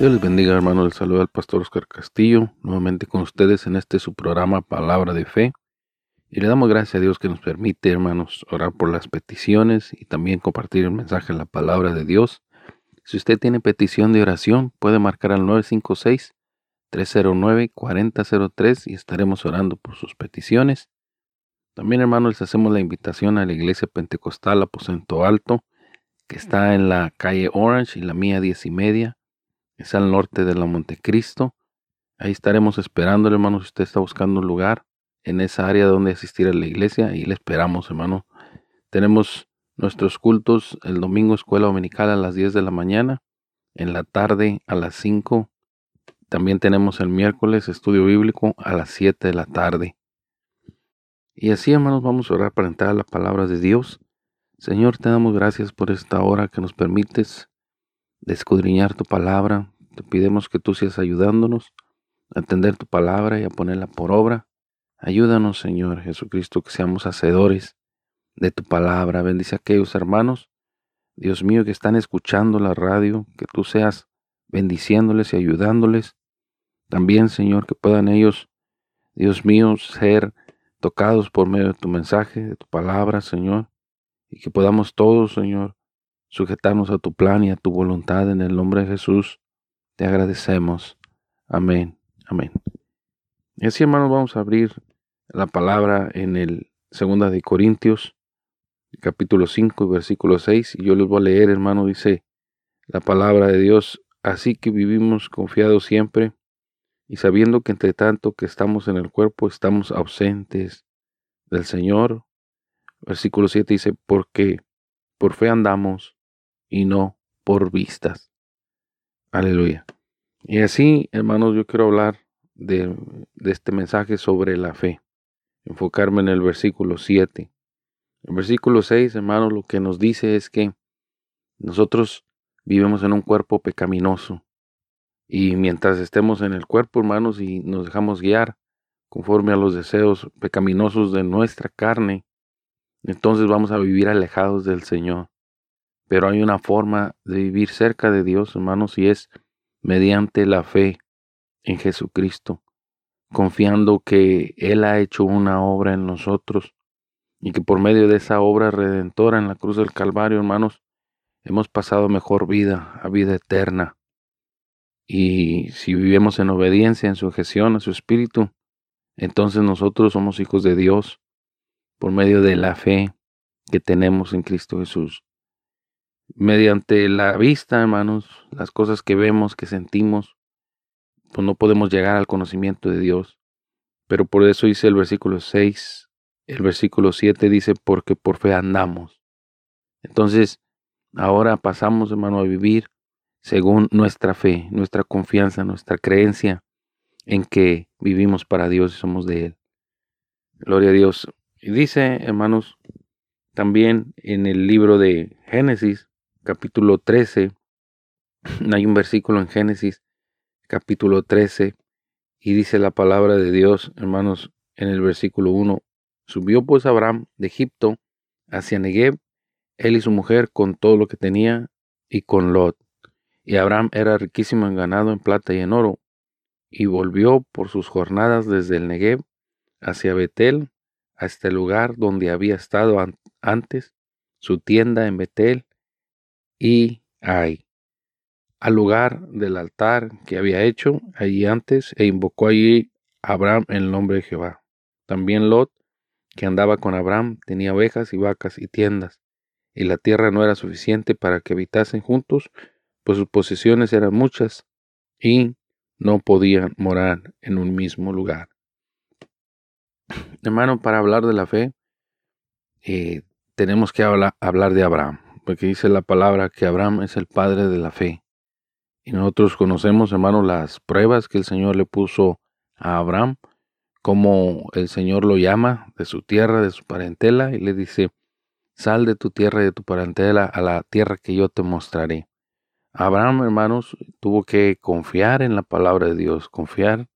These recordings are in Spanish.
Dios les bendiga, hermanos. Les saluda al pastor Oscar Castillo, nuevamente con ustedes en este su programa Palabra de Fe. Y le damos gracias a Dios que nos permite, hermanos, orar por las peticiones y también compartir el mensaje en la palabra de Dios. Si usted tiene petición de oración, puede marcar al 956-309-4003 y estaremos orando por sus peticiones. También, hermanos, les hacemos la invitación a la Iglesia Pentecostal Aposento Alto, que está en la calle Orange y la mía 10 y media es al norte de la Montecristo. Ahí estaremos esperando, hermano, si usted está buscando un lugar en esa área donde asistir a la iglesia, y le esperamos, hermano. Tenemos nuestros cultos el domingo escuela dominical a las 10 de la mañana, en la tarde a las 5. También tenemos el miércoles estudio bíblico a las 7 de la tarde. Y así, hermanos, vamos a orar para entrar a la palabra de Dios. Señor, te damos gracias por esta hora que nos permites de escudriñar tu palabra. Te pidemos que tú seas ayudándonos a entender tu palabra y a ponerla por obra. Ayúdanos, Señor Jesucristo, que seamos hacedores de tu palabra. Bendice a aquellos hermanos, Dios mío, que están escuchando la radio, que tú seas bendiciéndoles y ayudándoles. También, Señor, que puedan ellos, Dios mío, ser tocados por medio de tu mensaje, de tu palabra, Señor, y que podamos todos, Señor, sujetarnos a tu plan y a tu voluntad en el nombre de Jesús. Te agradecemos. Amén. Amén. Así, hermanos, vamos a abrir la palabra en el segunda de Corintios, capítulo 5, versículo 6, y yo les voy a leer, hermano, dice la palabra de Dios, así que vivimos confiados siempre y sabiendo que entre tanto que estamos en el cuerpo estamos ausentes del Señor. Versículo 7 dice, porque por fe andamos y no por vistas. Aleluya. Y así, hermanos, yo quiero hablar de, este mensaje sobre la fe. Enfocarme en el versículo 7. El versículo 6, hermanos, lo que nos dice es que nosotros vivimos en un cuerpo pecaminoso. Y mientras estemos en el cuerpo, hermanos, y nos dejamos guiar conforme a los deseos pecaminosos de nuestra carne, entonces vamos a vivir alejados del Señor. Pero hay una forma de vivir cerca de Dios, hermanos, y es mediante la fe en Jesucristo, confiando que Él ha hecho una obra en nosotros y que por medio de esa obra redentora en la cruz del Calvario, hermanos, hemos pasado mejor vida, a vida eterna. Y si vivimos en obediencia, en sujeción a su Espíritu, entonces nosotros somos hijos de Dios por medio de la fe que tenemos en Cristo Jesús mediante la vista, hermanos, las cosas que vemos, que sentimos, pues no podemos llegar al conocimiento de Dios. Pero por eso dice el versículo 6, el versículo 7 dice, porque por fe andamos. Entonces, ahora pasamos, hermano, a vivir según nuestra fe, nuestra confianza, nuestra creencia en que vivimos para Dios y somos de Él. Gloria a Dios. Y dice, hermanos, también en el libro de Génesis, capítulo 13, hay un versículo en Génesis, capítulo 13, y dice la palabra de Dios, hermanos, en el versículo 1, subió pues Abraham de Egipto hacia Negev, él y su mujer con todo lo que tenía y con Lot. Y Abraham era riquísimo en ganado, en plata y en oro, y volvió por sus jornadas desde el Negev hacia Betel, a este lugar donde había estado antes, su tienda en Betel, y hay al lugar del altar que había hecho allí antes e invocó allí a Abraham en el nombre de Jehová. También Lot, que andaba con Abraham, tenía ovejas y vacas y tiendas, y la tierra no era suficiente para que habitasen juntos, pues sus posesiones eran muchas, y no podían morar en un mismo lugar. Hermano, para hablar de la fe, eh, tenemos que hablar de Abraham, porque dice la palabra que Abraham es el padre de la fe. Y nosotros conocemos, hermano, las pruebas que el Señor le puso a Abraham, como el Señor lo llama de su tierra, de su parentela, y le dice, sal de tu tierra y de tu parentela a la tierra que yo te mostraré. Abraham, hermanos, tuvo que confiar en la palabra de Dios, confiar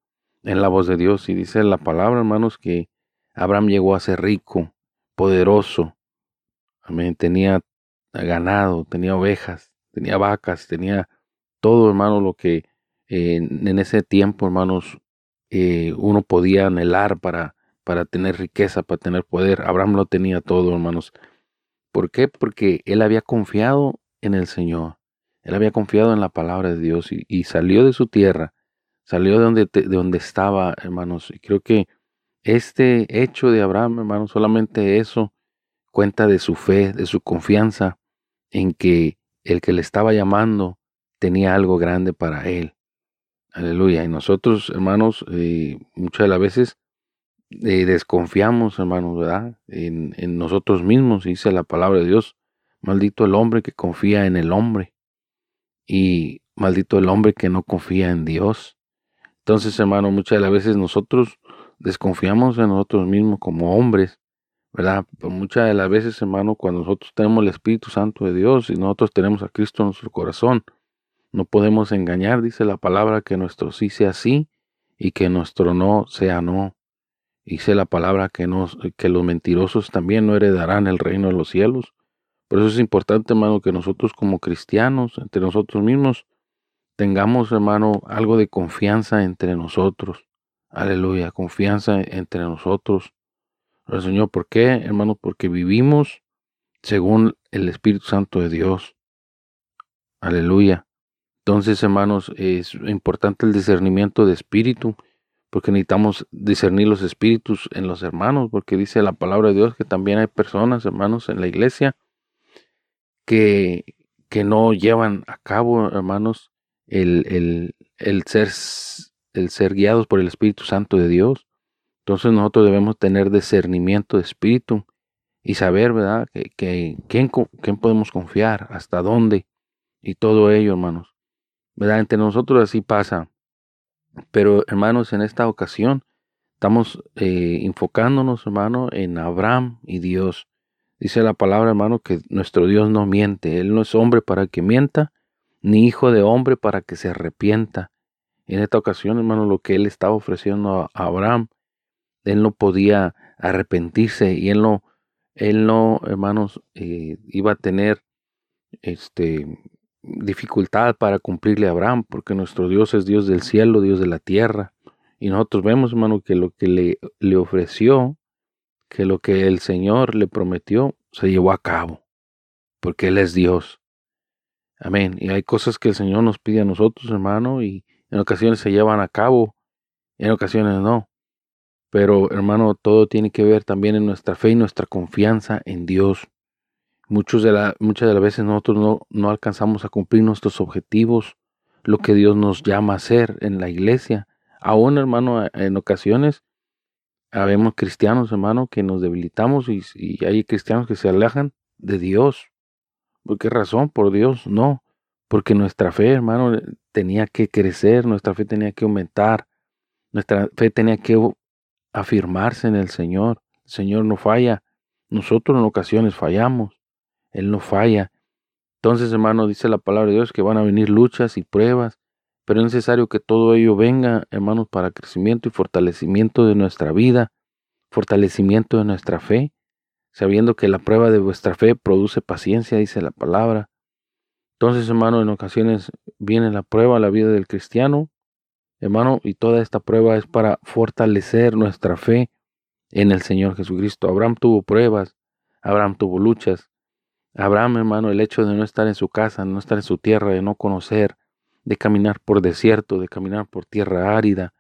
en la voz de Dios. Y dice la palabra, hermanos, que Abraham llegó a ser rico, poderoso. Amén. Tenía ganado, tenía ovejas, tenía vacas, tenía todo, hermano, lo que en ese tiempo, hermanos, eh, uno podía anhelar para, para tener riqueza, para tener poder. Abraham lo tenía todo, hermanos. ¿Por qué? Porque él había confiado en el Señor. Él había confiado en la palabra de Dios y, salió de su tierra, salió de donde, de donde estaba, hermanos. Y creo que este hecho de Abraham, hermanos, solamente eso cuenta de su fe, de su confianza en que el que le estaba llamando tenía algo grande para él. Aleluya. Y nosotros, hermanos, eh, muchas de las veces eh, desconfiamos, hermanos, ¿verdad? En, en nosotros mismos, dice la palabra de Dios. Maldito el hombre que confía en el hombre y maldito el hombre que no confía en Dios. Entonces, hermano, muchas de las veces nosotros desconfiamos en nosotros mismos como hombres, ¿verdad? Pero muchas de las veces, hermano, cuando nosotros tenemos el Espíritu Santo de Dios y nosotros tenemos a Cristo en nuestro corazón, no podemos engañar, dice la palabra, que nuestro sí sea sí y que nuestro no sea no. Dice la palabra que, nos, que los mentirosos también no heredarán el reino de los cielos. Por eso es importante, hermano, que nosotros como cristianos, entre nosotros mismos, tengamos, hermano, algo de confianza entre nosotros. Aleluya, confianza entre nosotros. El Señor, ¿por qué, hermano? Porque vivimos según el Espíritu Santo de Dios. Aleluya. Entonces, hermanos, es importante el discernimiento de espíritu, porque necesitamos discernir los espíritus en los hermanos, porque dice la palabra de Dios que también hay personas, hermanos, en la iglesia que, que no llevan a cabo, hermanos, el, el, ser, el ser guiados por el Espíritu Santo de Dios. Entonces nosotros debemos tener discernimiento de espíritu y saber, ¿verdad?, que, quién podemos confiar, hasta dónde y todo ello, hermanos. ¿Verdad? Entre nosotros así pasa. Pero, hermanos, en esta ocasión estamos eh, enfocándonos, hermano, en Abraham y Dios. Dice la palabra, hermano, que nuestro Dios no miente. Él no es hombre para que mienta, ni hijo de hombre para que se arrepienta. En esta ocasión, hermano, lo que él estaba ofreciendo a Abraham, él no podía arrepentirse y él no, él no, hermanos, eh, iba a tener este dificultad para cumplirle a Abraham, porque nuestro Dios es Dios del cielo, Dios de la tierra. Y nosotros vemos, hermano, que lo que le, le ofreció que lo que el Señor le prometió se llevó a cabo, porque Él es Dios. Amén. Y hay cosas que el Señor nos pide a nosotros, hermano, y en ocasiones se llevan a cabo, en ocasiones no. Pero, hermano, todo tiene que ver también en nuestra fe y nuestra confianza en Dios. Muchos de muchas de las veces nosotros no, no alcanzamos a cumplir nuestros objetivos, lo que Dios nos llama a hacer en la iglesia. Aún, hermano, en ocasiones Habemos cristianos, hermano, que nos debilitamos y, hay cristianos que se alejan de Dios. ¿Por qué razón? Por Dios, no. Porque nuestra fe, hermano, tenía que crecer, nuestra fe tenía que aumentar, nuestra fe tenía que afirmarse en el Señor. El Señor no falla. Nosotros en ocasiones fallamos. Él no falla. Entonces, hermano, dice la palabra de Dios que van a venir luchas y pruebas pero es necesario que todo ello venga, hermanos, para crecimiento y fortalecimiento de nuestra vida, fortalecimiento de nuestra fe, sabiendo que la prueba de vuestra fe produce paciencia, dice la palabra. Entonces, hermano, en ocasiones viene la prueba a la vida del cristiano, hermano, y toda esta prueba es para fortalecer nuestra fe en el Señor Jesucristo. Abraham tuvo pruebas, Abraham tuvo luchas. Abraham, hermano, el hecho de no estar en su casa, no estar en su tierra, de no conocer, de caminar por desierto, de caminar por tierra árida,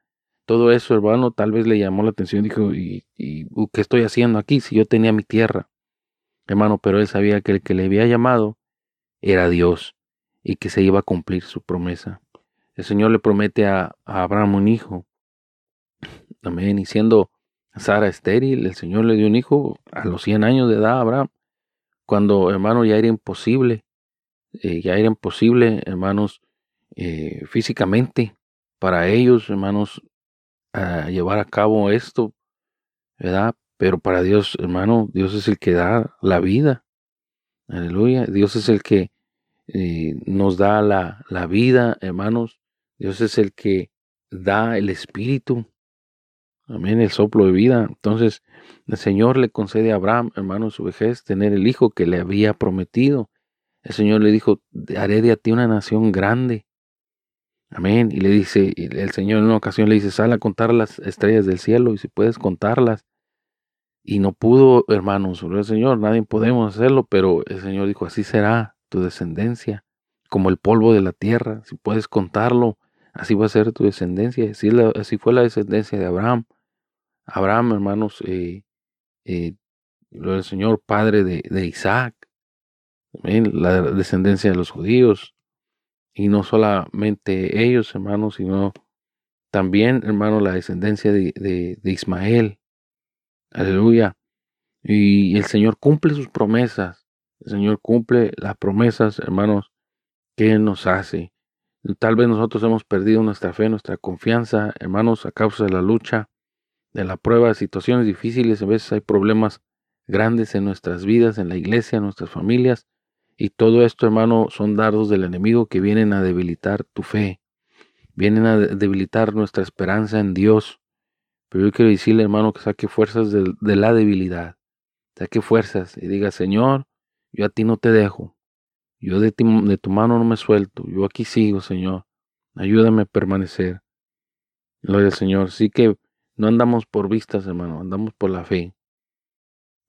todo eso, hermano, tal vez le llamó la atención, dijo, ¿y, y uh, qué estoy haciendo aquí si yo tenía mi tierra? Hermano, pero él sabía que el que le había llamado era Dios y que se iba a cumplir su promesa. El Señor le promete a, a Abraham un hijo. Amén. Y siendo Sara estéril, el Señor le dio un hijo a los 100 años de edad a Abraham, cuando, hermano, ya era imposible, eh, ya era imposible, hermanos, eh, físicamente para ellos, hermanos, llevar a cabo esto, ¿verdad? Pero para Dios, hermano, Dios es el que da la vida. Aleluya. Dios es el que eh, nos da la, la vida, hermanos. Dios es el que da el espíritu. Amén, el soplo de vida. Entonces, el Señor le concede a Abraham, hermano, su vejez, tener el hijo que le había prometido. El Señor le dijo, haré de ti una nación grande. Amén. Y le dice, el Señor en una ocasión le dice, sal a contar las estrellas del cielo y si puedes contarlas. Y no pudo, hermanos, el Señor, nadie podemos hacerlo, pero el Señor dijo, así será tu descendencia, como el polvo de la tierra, si puedes contarlo, así va a ser tu descendencia. Así, fue la descendencia de Abraham. Abraham, hermanos, eh, eh, el Señor, padre de, de Isaac, la descendencia de los judíos, y no solamente ellos, hermanos, sino también, hermanos, la descendencia de, Ismael. Aleluya. Y el Señor cumple sus promesas. El Señor cumple las promesas, hermanos, que Él nos hace. Tal vez nosotros hemos perdido nuestra fe, nuestra confianza, hermanos, a causa de la lucha, de la prueba, de situaciones difíciles. A veces hay problemas grandes en nuestras vidas, en la iglesia, en nuestras familias. Y todo esto, hermano, son dardos del enemigo que vienen a debilitar tu fe, vienen a debilitar nuestra esperanza en Dios. Pero yo quiero decirle, hermano, que saque fuerzas de, la debilidad, saque fuerzas y diga, Señor, yo a ti no te dejo, yo de, tu mano no me suelto, yo aquí sigo, Señor, ayúdame a permanecer. Gloria al Señor. Sí que no andamos por vistas, hermano, andamos por la fe.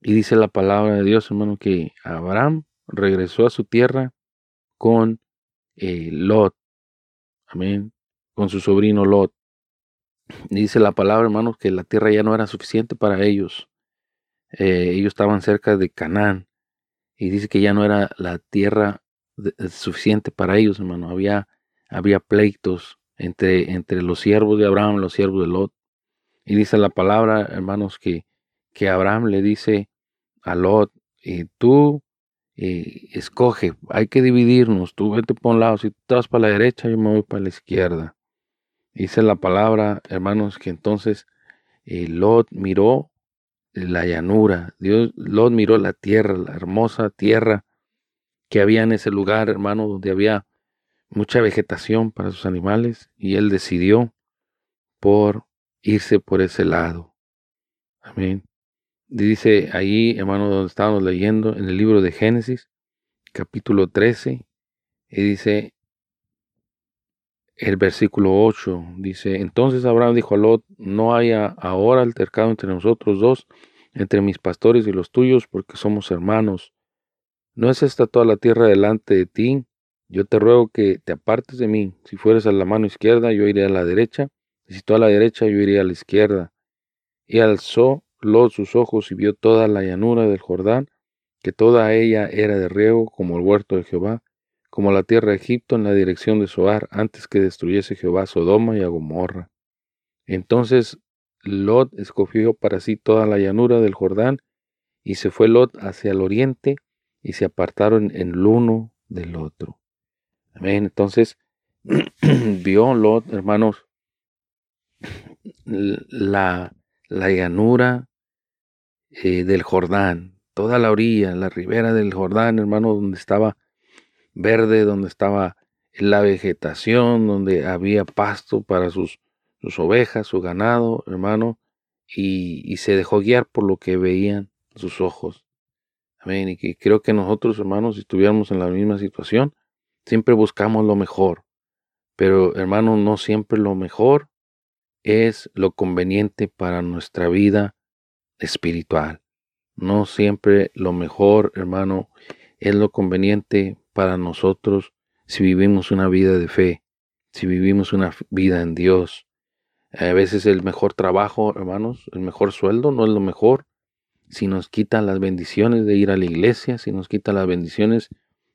Y dice la palabra de Dios, hermano, que Abraham regresó a su tierra con eh, Lot. Amén. Con su sobrino Lot. Dice la palabra, hermanos, que la tierra ya no era suficiente para ellos. Eh, ellos estaban cerca de Canaán. Y dice que ya no era la tierra eh, suficiente para ellos, hermano. Había, había pleitos entre, entre los siervos de Abraham y los siervos de Lot. Y dice la palabra, hermanos, que, que Abraham le dice a Lot, y tú eh, escoge, hay que dividirnos, tú vete por un lado, si tú te para la derecha, yo me voy para la izquierda. Dice la palabra, hermanos, que entonces eh, Lot miró la llanura, Dios, Lot miró la tierra, la hermosa tierra que había en ese lugar, hermano, donde había mucha vegetación para sus animales, y él decidió por irse por ese lado. Amén. Dice ahí, hermano, donde estábamos leyendo, en el libro de Génesis, capítulo 13, y dice el versículo 8, dice, entonces Abraham dijo a Lot, no haya ahora altercado entre nosotros dos, entre mis pastores y los tuyos, porque somos hermanos. ¿No es esta toda la tierra delante de ti? Yo te ruego que te apartes de mí. Si fueres a la mano izquierda, yo iré a la derecha, y si tú a la derecha, yo iré a la izquierda. Y alzó Lot sus ojos y vio toda la llanura del Jordán, que toda ella era de riego como el huerto de Jehová, como la tierra de Egipto en la dirección de Soar, antes que destruyese Jehová Sodoma y a Gomorra. Entonces Lot escogió para sí toda la llanura del Jordán, y se fue Lot hacia el oriente, y se apartaron en el uno del otro. Amén. Entonces vio Lot, hermanos, la, la llanura eh, del Jordán, toda la orilla, la ribera del Jordán, hermano, donde estaba verde, donde estaba la vegetación, donde había pasto para sus, sus ovejas, su ganado, hermano, y, se dejó guiar por lo que veían sus ojos. Amén. Y creo que nosotros, hermanos, si estuviéramos en la misma situación, siempre buscamos lo mejor. Pero, hermano, no siempre lo mejor es lo conveniente para nuestra vida espiritual. No siempre lo mejor, hermano, es lo conveniente para nosotros si vivimos una vida de fe, si vivimos una vida en Dios. A veces el mejor trabajo, hermanos, el mejor sueldo no es lo mejor. Si nos quitan las bendiciones de ir a la iglesia, si nos quitan las bendiciones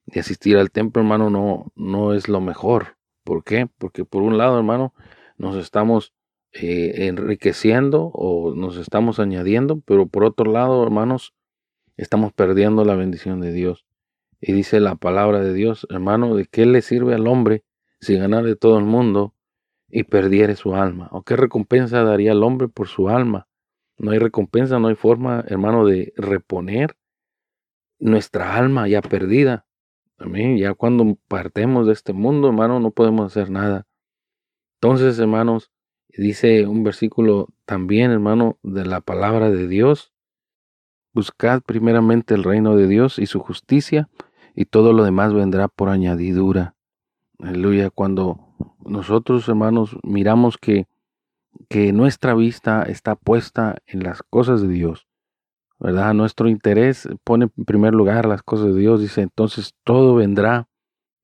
de asistir al templo, hermano, no, no es lo mejor. ¿Por qué? Porque por un lado, hermano, nos estamos eh, enriqueciendo o nos estamos añadiendo, pero por otro lado, hermanos, estamos perdiendo la bendición de Dios. Y dice la palabra de Dios, hermano, ¿de qué le sirve al hombre si ganare todo el mundo y perdiere su alma? ¿O qué recompensa daría el hombre por su alma? No hay recompensa, no hay forma, hermano, de reponer nuestra alma ya perdida. Amén. Ya cuando partemos de este mundo, hermano, no podemos hacer nada. Entonces, hermanos, dice un versículo también, hermano, de la palabra de Dios. Buscad primeramente el reino de Dios y su justicia, y todo lo demás vendrá por añadidura. Aleluya. Cuando nosotros, hermanos, miramos que, que nuestra vista está puesta en las cosas de Dios, ¿verdad? Nuestro interés pone en primer lugar las cosas de Dios, dice, entonces todo vendrá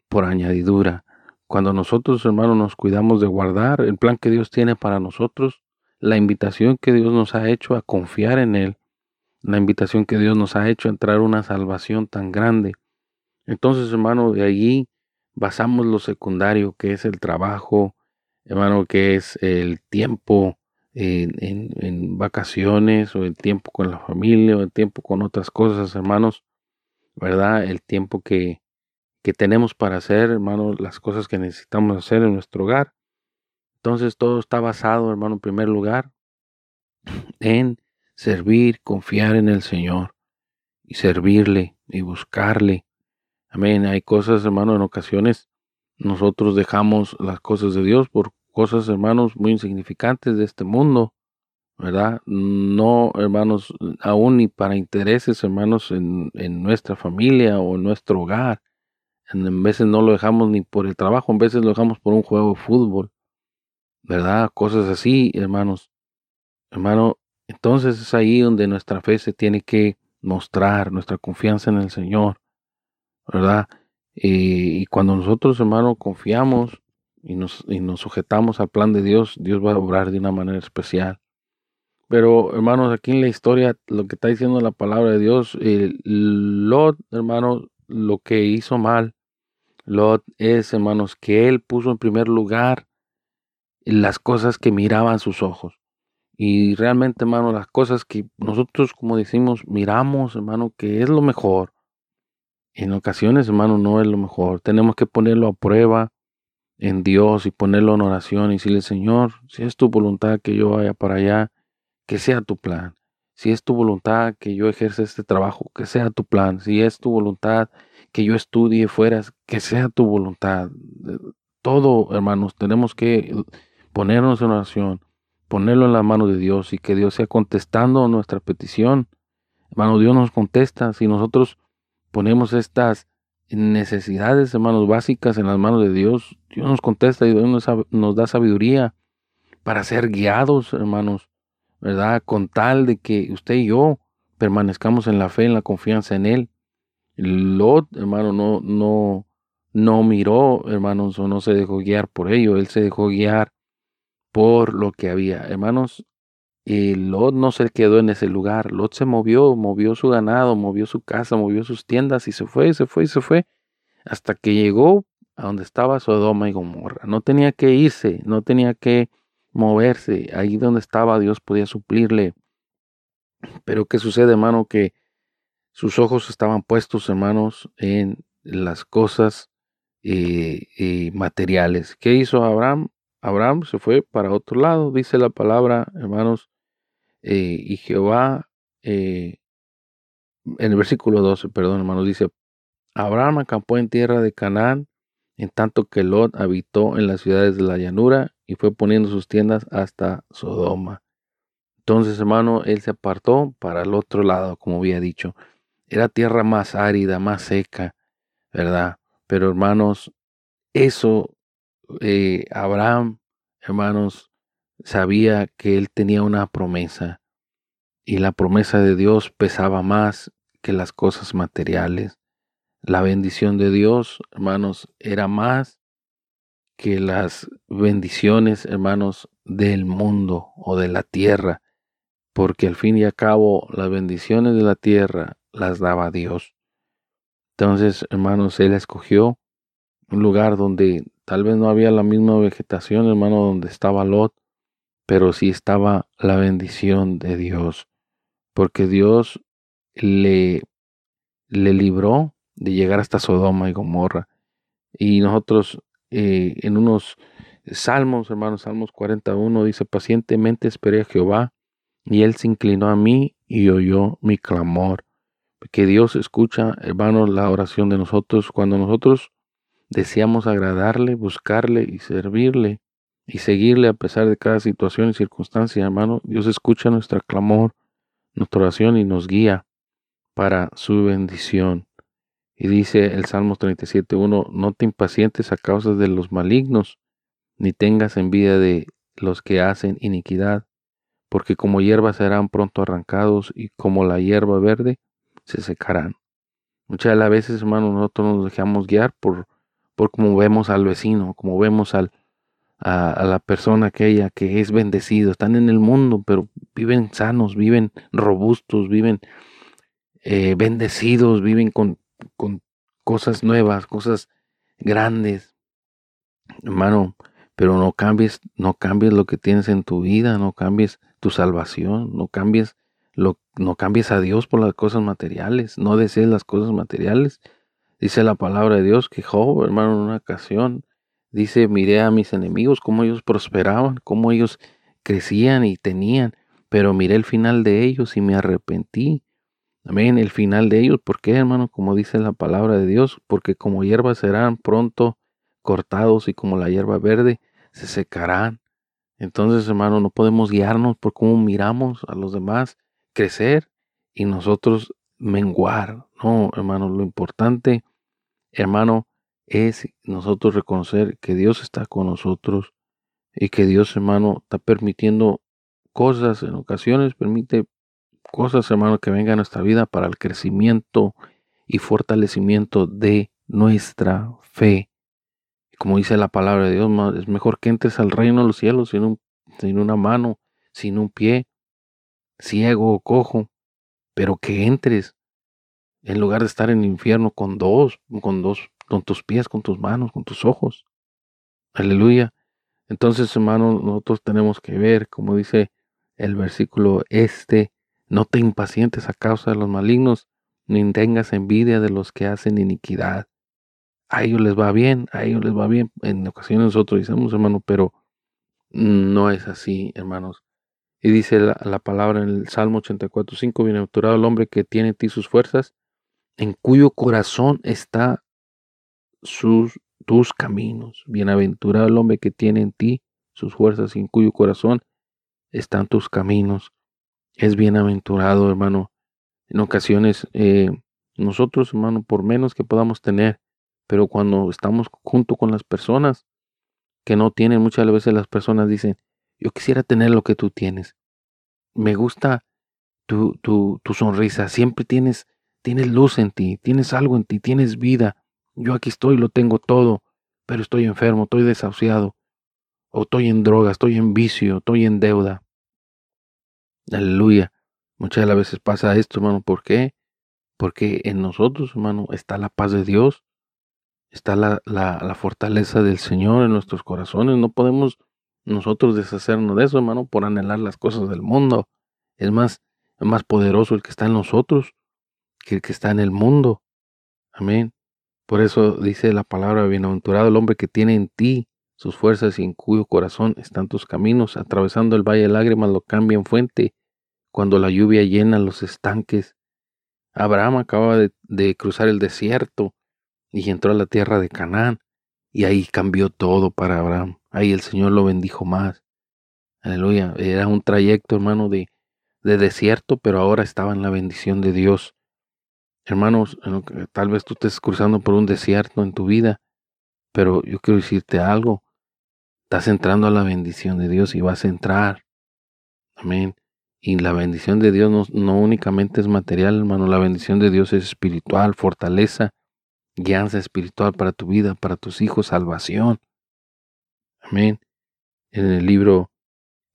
por añadidura. Cuando nosotros, hermanos, nos cuidamos de guardar el plan que Dios tiene para nosotros, la invitación que Dios nos ha hecho a confiar en Él, la invitación que Dios nos ha hecho a entrar una salvación tan grande. Entonces, hermano, de allí basamos lo secundario, que es el trabajo, hermano, que es el tiempo en, vacaciones o el tiempo con la familia o el tiempo con otras cosas, hermanos, ¿verdad? El tiempo que, que tenemos para hacer, hermano, las cosas que necesitamos hacer en nuestro hogar. Entonces todo está basado, hermano, en primer lugar, en servir, confiar en el Señor y servirle y buscarle. Amén. Hay cosas, hermano, en ocasiones nosotros dejamos las cosas de Dios por cosas, hermanos, muy insignificantes de este mundo, ¿verdad? No, hermanos, aún ni para intereses, hermanos, en, en nuestra familia o en nuestro hogar. En veces no lo dejamos ni por el trabajo, en veces lo dejamos por un juego de fútbol, ¿verdad? Cosas así, hermanos. Hermano, entonces es ahí donde nuestra fe se tiene que mostrar, nuestra confianza en el Señor, ¿verdad? Y, cuando nosotros, hermano, confiamos y nos, y nos sujetamos al plan de Dios, Dios va a obrar de una manera especial. Pero, hermanos, aquí en la historia, lo que está diciendo la palabra de Dios, el Lot, hermano, lo que hizo mal, Lot es, hermanos, que él puso en primer lugar las cosas que miraban sus ojos. Y realmente, hermano, las cosas que nosotros, como decimos, miramos, hermano, que es lo mejor. En ocasiones, hermano, no es lo mejor. Tenemos que ponerlo a prueba en Dios y ponerlo en oración y decirle, Señor, si es tu voluntad que yo vaya para allá, que sea tu plan. Si es tu voluntad que yo ejerza este trabajo, que sea tu plan. Si es tu voluntad que yo estudie fuera, que sea tu voluntad. Todo, hermanos, tenemos que ponernos en oración, ponerlo en la mano de Dios y que Dios sea contestando nuestra petición. Hermano, Dios nos contesta. Si nosotros ponemos estas necesidades, hermanos, básicas en las manos de Dios, Dios nos contesta y Dios nos, da sabiduría para ser guiados, hermanos, ¿verdad? Con tal de que usted y yo permanezcamos en la fe, en la confianza en Él. Lot, hermano, no, no, no miró, hermanos, o no se dejó guiar por ello, él se dejó guiar por lo que había. Hermanos, y Lot no se quedó en ese lugar, Lot se movió, movió su ganado, movió su casa, movió sus tiendas y se fue, se fue, se fue, hasta que llegó a donde estaba Sodoma y Gomorra. No tenía que irse, no tenía que moverse, ahí donde estaba Dios podía suplirle. Pero ¿qué sucede, hermano? Que sus ojos estaban puestos, hermanos, en las cosas eh, eh, materiales. ¿Qué hizo Abraham? Abraham se fue para otro lado, dice la palabra, hermanos, eh, y Jehová, en el versículo 12, perdón, hermanos, dice, Abraham acampó en tierra de Canaán, en tanto que Lot habitó en las ciudades de la llanura y fue poniendo sus tiendas hasta Sodoma. Entonces, hermano, él se apartó para el otro lado, como había dicho. Era tierra más árida, más seca, ¿verdad? Pero hermanos, eso, eh, Abraham, hermanos, sabía que él tenía una promesa y la promesa de Dios pesaba más que las cosas materiales. La bendición de Dios, hermanos, era más que las bendiciones, hermanos, del mundo o de la tierra, porque al fin y al cabo las bendiciones de la tierra las daba Dios. Entonces, hermanos, Él escogió un lugar donde tal vez no había la misma vegetación, hermano, donde estaba Lot, pero sí estaba la bendición de Dios, porque Dios le, le libró de llegar hasta Sodoma y Gomorra. Y nosotros eh, en unos salmos, hermanos, Salmos 41 dice, pacientemente esperé a Jehová, y él se inclinó a mí y oyó mi clamor. Que Dios escucha, hermanos, la oración de nosotros cuando nosotros deseamos agradarle, buscarle y servirle y seguirle a pesar de cada situación y circunstancia, hermano. Dios escucha nuestra clamor, nuestra oración y nos guía para su bendición. Y dice el Salmo 37.1, no te impacientes a causa de los malignos, ni tengas envidia de los que hacen iniquidad, porque como hierba serán pronto arrancados y como la hierba verde se secarán. Muchas de las veces, hermano, nosotros nos dejamos guiar por, por cómo vemos al vecino, como vemos al, a, la persona aquella que es bendecido, están en el mundo, pero viven sanos, viven robustos, viven eh, bendecidos, viven con, con cosas nuevas, cosas grandes. Hermano, pero no cambies, no cambies lo que tienes en tu vida, no cambies tu salvación, no cambies lo, no cambies a Dios por las cosas materiales, no desees las cosas materiales. Dice la palabra de Dios que Job, hermano, en una ocasión Dice, miré a mis enemigos, cómo ellos prosperaban, cómo ellos crecían y tenían, pero miré el final de ellos y me arrepentí. Amén, el final de ellos. ¿Por qué, hermano? Como dice la palabra de Dios, porque como hierba serán pronto cortados y como la hierba verde se secarán. Entonces, hermano, no podemos guiarnos por cómo miramos a los demás crecer y nosotros menguar. No, hermano, lo importante, hermano, es nosotros reconocer que Dios está con nosotros y que Dios, hermano, está permitiendo cosas, en ocasiones permite cosas, hermano, que vengan a nuestra vida para el crecimiento y fortalecimiento de nuestra fe. Como dice la palabra de Dios, es mejor que entres al reino de los cielos sin, un, sin una mano, sin un pie, ciego o cojo, pero que entres en lugar de estar en el infierno con dos, con dos con tus pies, con tus manos, con tus ojos. Aleluya. Entonces, hermanos, nosotros tenemos que ver, como dice el versículo este, no te impacientes a causa de los malignos, ni tengas envidia de los que hacen iniquidad. A ellos les va bien, a ellos les va bien. En ocasiones nosotros decimos, hermano, pero no es así, hermanos. Y dice la, la palabra en el Salmo 84.5, bienaventurado el hombre que tiene en ti sus fuerzas, en cuyo corazón está sus, tus caminos. Bienaventurado el hombre que tiene en ti sus fuerzas y en cuyo corazón están tus caminos. Es bienaventurado, hermano. En ocasiones, eh, nosotros, hermano, por menos que podamos tener, pero cuando estamos junto con las personas que no tienen, muchas veces las personas dicen, yo quisiera tener lo que tú tienes. Me gusta tu, tu, tu sonrisa. Siempre tienes, tienes luz en ti, tienes algo en ti, tienes vida. Yo aquí estoy, lo tengo todo, pero estoy enfermo, estoy desahuciado, o estoy en droga, estoy en vicio, estoy en deuda. Aleluya. Muchas de las veces pasa esto, hermano. ¿Por qué? Porque en nosotros, hermano, está la paz de Dios, está la, la, fortaleza del Señor en nuestros corazones. No podemos nosotros deshacernos de eso, hermano, por anhelar las cosas del mundo. Es más, es más poderoso el que está en nosotros que el que está en el mundo. Amén. Por eso dice la palabra, bienaventurado el hombre que tiene en ti sus fuerzas y en cuyo corazón están tus caminos, atravesando el valle de lágrimas lo cambia en fuente, cuando la lluvia llena los estanques. Abraham acababa de, de cruzar el desierto y entró a la tierra de Canaán, y ahí cambió todo para Abraham. Ahí el Señor lo bendijo más. Aleluya. Era un trayecto, hermano, de, de desierto, pero ahora estaba en la bendición de Dios. Hermanos, tal vez tú estés cruzando por un desierto en tu vida, pero yo quiero decirte algo. Estás entrando a la bendición de Dios y vas a entrar. Amén. Y la bendición de Dios no, no únicamente es material, hermano. La bendición de Dios es espiritual, fortaleza, guianza espiritual para tu vida, para tus hijos, salvación. Amén. En el libro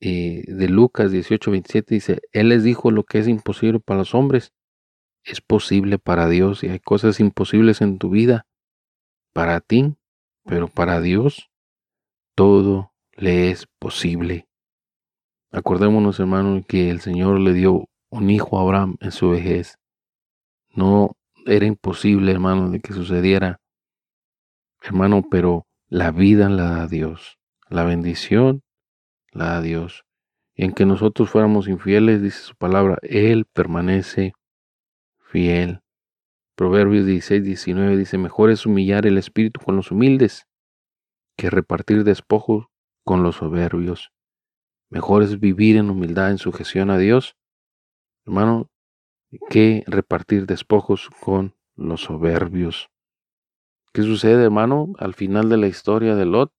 eh, de Lucas 18, 27 dice, Él les dijo lo que es imposible para los hombres, es posible para Dios y hay cosas imposibles en tu vida, para ti, pero para Dios todo le es posible. Acordémonos, hermano, que el Señor le dio un hijo a Abraham en su vejez. No era imposible, hermano, de que sucediera, hermano, pero la vida la da Dios, la bendición la da Dios. Y en que nosotros fuéramos infieles, dice su palabra, Él permanece fiel. Proverbios 16, 19 dice, mejor es humillar el espíritu con los humildes que repartir despojos con los soberbios. Mejor es vivir en humildad, en sujeción a Dios, hermano, que repartir despojos con los soberbios. ¿Qué sucede, hermano? Al final de la historia de Lot,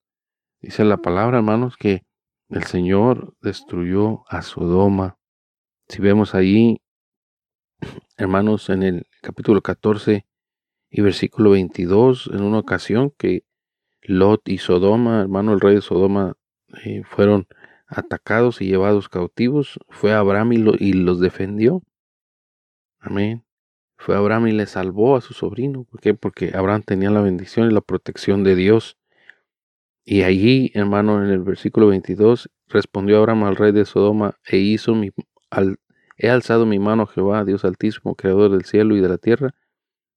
dice la palabra, hermanos, que el Señor destruyó a Sodoma. Si vemos ahí, hermanos, en el capítulo 14 y versículo 22, en una ocasión que Lot y Sodoma, hermano, el rey de Sodoma, eh, fueron atacados y llevados cautivos, fue Abraham y, los defendió. Amén. Fue Abraham y le salvó a su sobrino. ¿Por qué? Porque Abraham tenía la bendición y la protección de Dios. Y allí, hermano, en el versículo 22, respondió Abraham al rey de Sodoma, e hizo mi, al, he alzado mi mano Jehová, Dios altísimo, creador del cielo y de la tierra,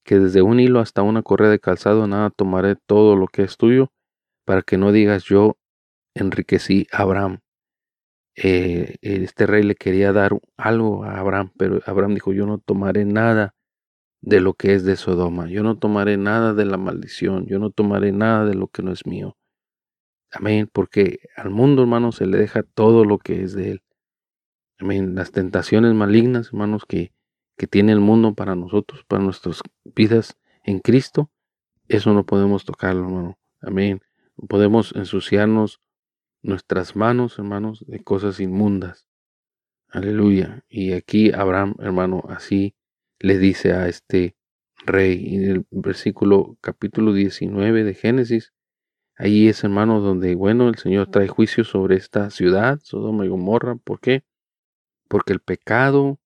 que desde un hilo hasta una correa de calzado nada tomaré todo lo que es tuyo, para que no digas yo enriquecí a Abraham. Eh, este rey le quería dar algo a Abraham, pero Abraham dijo, yo no tomaré nada de lo que es de Sodoma, yo no tomaré nada de la maldición, yo no tomaré nada de lo que no es mío. Amén, porque al mundo, hermanos, se le deja todo lo que es de él. Amén, las tentaciones malignas, hermanos, que, que tiene el mundo para nosotros, para nuestras vidas en Cristo, eso no podemos tocarlo, hermano. Amén. podemos ensuciarnos nuestras manos, hermanos, de cosas inmundas. Aleluya. Y aquí Abraham, hermano, así le dice a este rey. En el versículo capítulo 19 de Génesis, ahí es, hermano, donde, bueno, el Señor trae juicio sobre esta ciudad, Sodoma y Gomorra. ¿Por qué? Porque el pecado,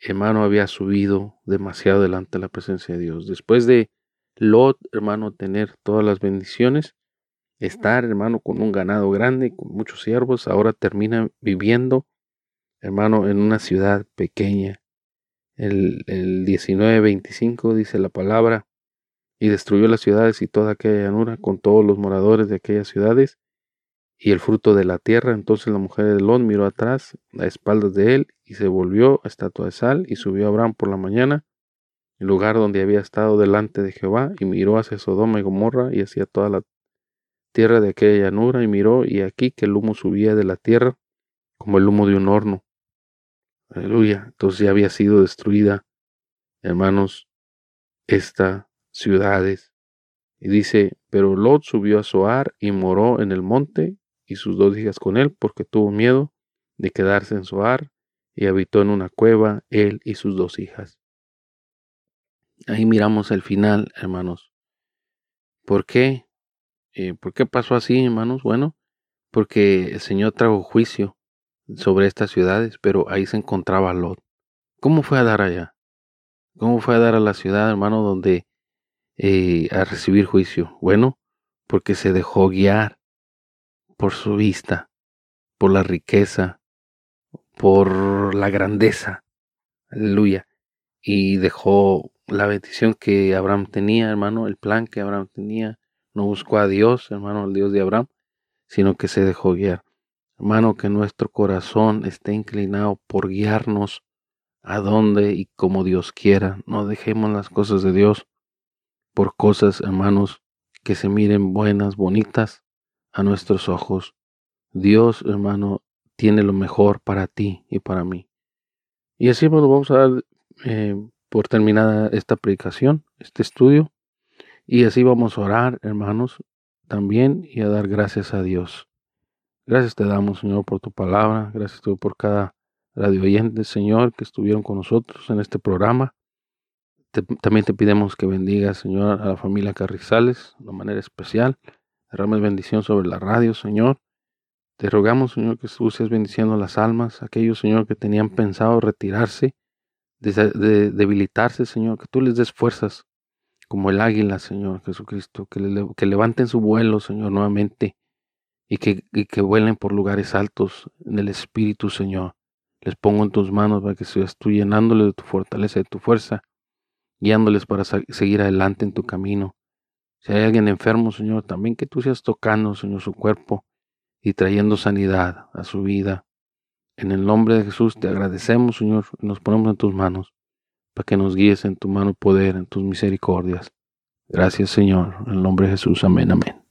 hermano, había subido demasiado delante de la presencia de Dios. Después de Lot, hermano, tener todas las bendiciones, estar, hermano, con un ganado grande, con muchos siervos, ahora termina viviendo, hermano, en una ciudad pequeña. El, el 19-25 dice la palabra, y destruyó las ciudades y toda aquella llanura con todos los moradores de aquellas ciudades y el fruto de la tierra. Entonces la mujer de Lot miró atrás a espaldas de él y se volvió a estatua de sal y subió a Abraham por la mañana, el lugar donde había estado delante de Jehová, y miró hacia Sodoma y Gomorra y hacia toda la tierra de aquella llanura y miró y aquí que el humo subía de la tierra como el humo de un horno. Aleluya. Entonces ya había sido destruida, hermanos, esta ciudades. Y dice, pero Lot subió a Zoar y moró en el monte y sus dos hijas con él porque tuvo miedo de quedarse en Zoar y habitó en una cueva él y sus dos hijas. Ahí miramos el final, hermanos. ¿Por qué? Eh, ¿Por qué pasó así, hermanos? Bueno, porque el Señor trajo juicio sobre estas ciudades, pero ahí se encontraba Lot. ¿Cómo fue a dar allá? ¿Cómo fue a dar a la ciudad, hermano, donde eh, a recibir juicio? Bueno, porque se dejó guiar por su vista, por la riqueza, por la grandeza. Aleluya. Y dejó la bendición que Abraham tenía, hermano, el plan que Abraham tenía, no buscó a Dios, hermano, el Dios de Abraham, sino que se dejó guiar. Hermano, que nuestro corazón esté inclinado por guiarnos a donde y como Dios quiera. No dejemos las cosas de Dios por cosas, hermanos, que se miren buenas, bonitas a nuestros ojos. Dios, hermano, tiene lo mejor para ti y para mí. Y así bueno, vamos a dar eh, por terminada esta predicación, este estudio. Y así vamos a orar, hermanos, también y a dar gracias a Dios. Gracias te damos, Señor, por tu palabra. Gracias por cada radio oyente, Señor, que estuvieron con nosotros en este programa. también te pidemos que bendiga, Señor, a la familia Carrizales de manera especial. Derrames bendición sobre la radio, Señor. Te rogamos, Señor, que tú seas bendiciendo las almas, aquellos, Señor, que tenían pensado retirarse, de, debilitarse, Señor, que tú les des fuerzas como el águila, Señor Jesucristo, que, levanten su vuelo, Señor, nuevamente y que, y que vuelen por lugares altos en el Espíritu, Señor. Les pongo en tus manos para que seas tú llenándoles de tu fortaleza, de tu fuerza, guiándoles para seguir adelante en tu camino. Si hay alguien enfermo, Señor, también que tú seas tocando, Señor, su cuerpo y trayendo sanidad a su vida. En el nombre de Jesús te agradecemos, Señor, y nos ponemos en tus manos para que nos guíes en tu mano poder, en tus misericordias. Gracias, Señor. En el nombre de Jesús. Amén, amén.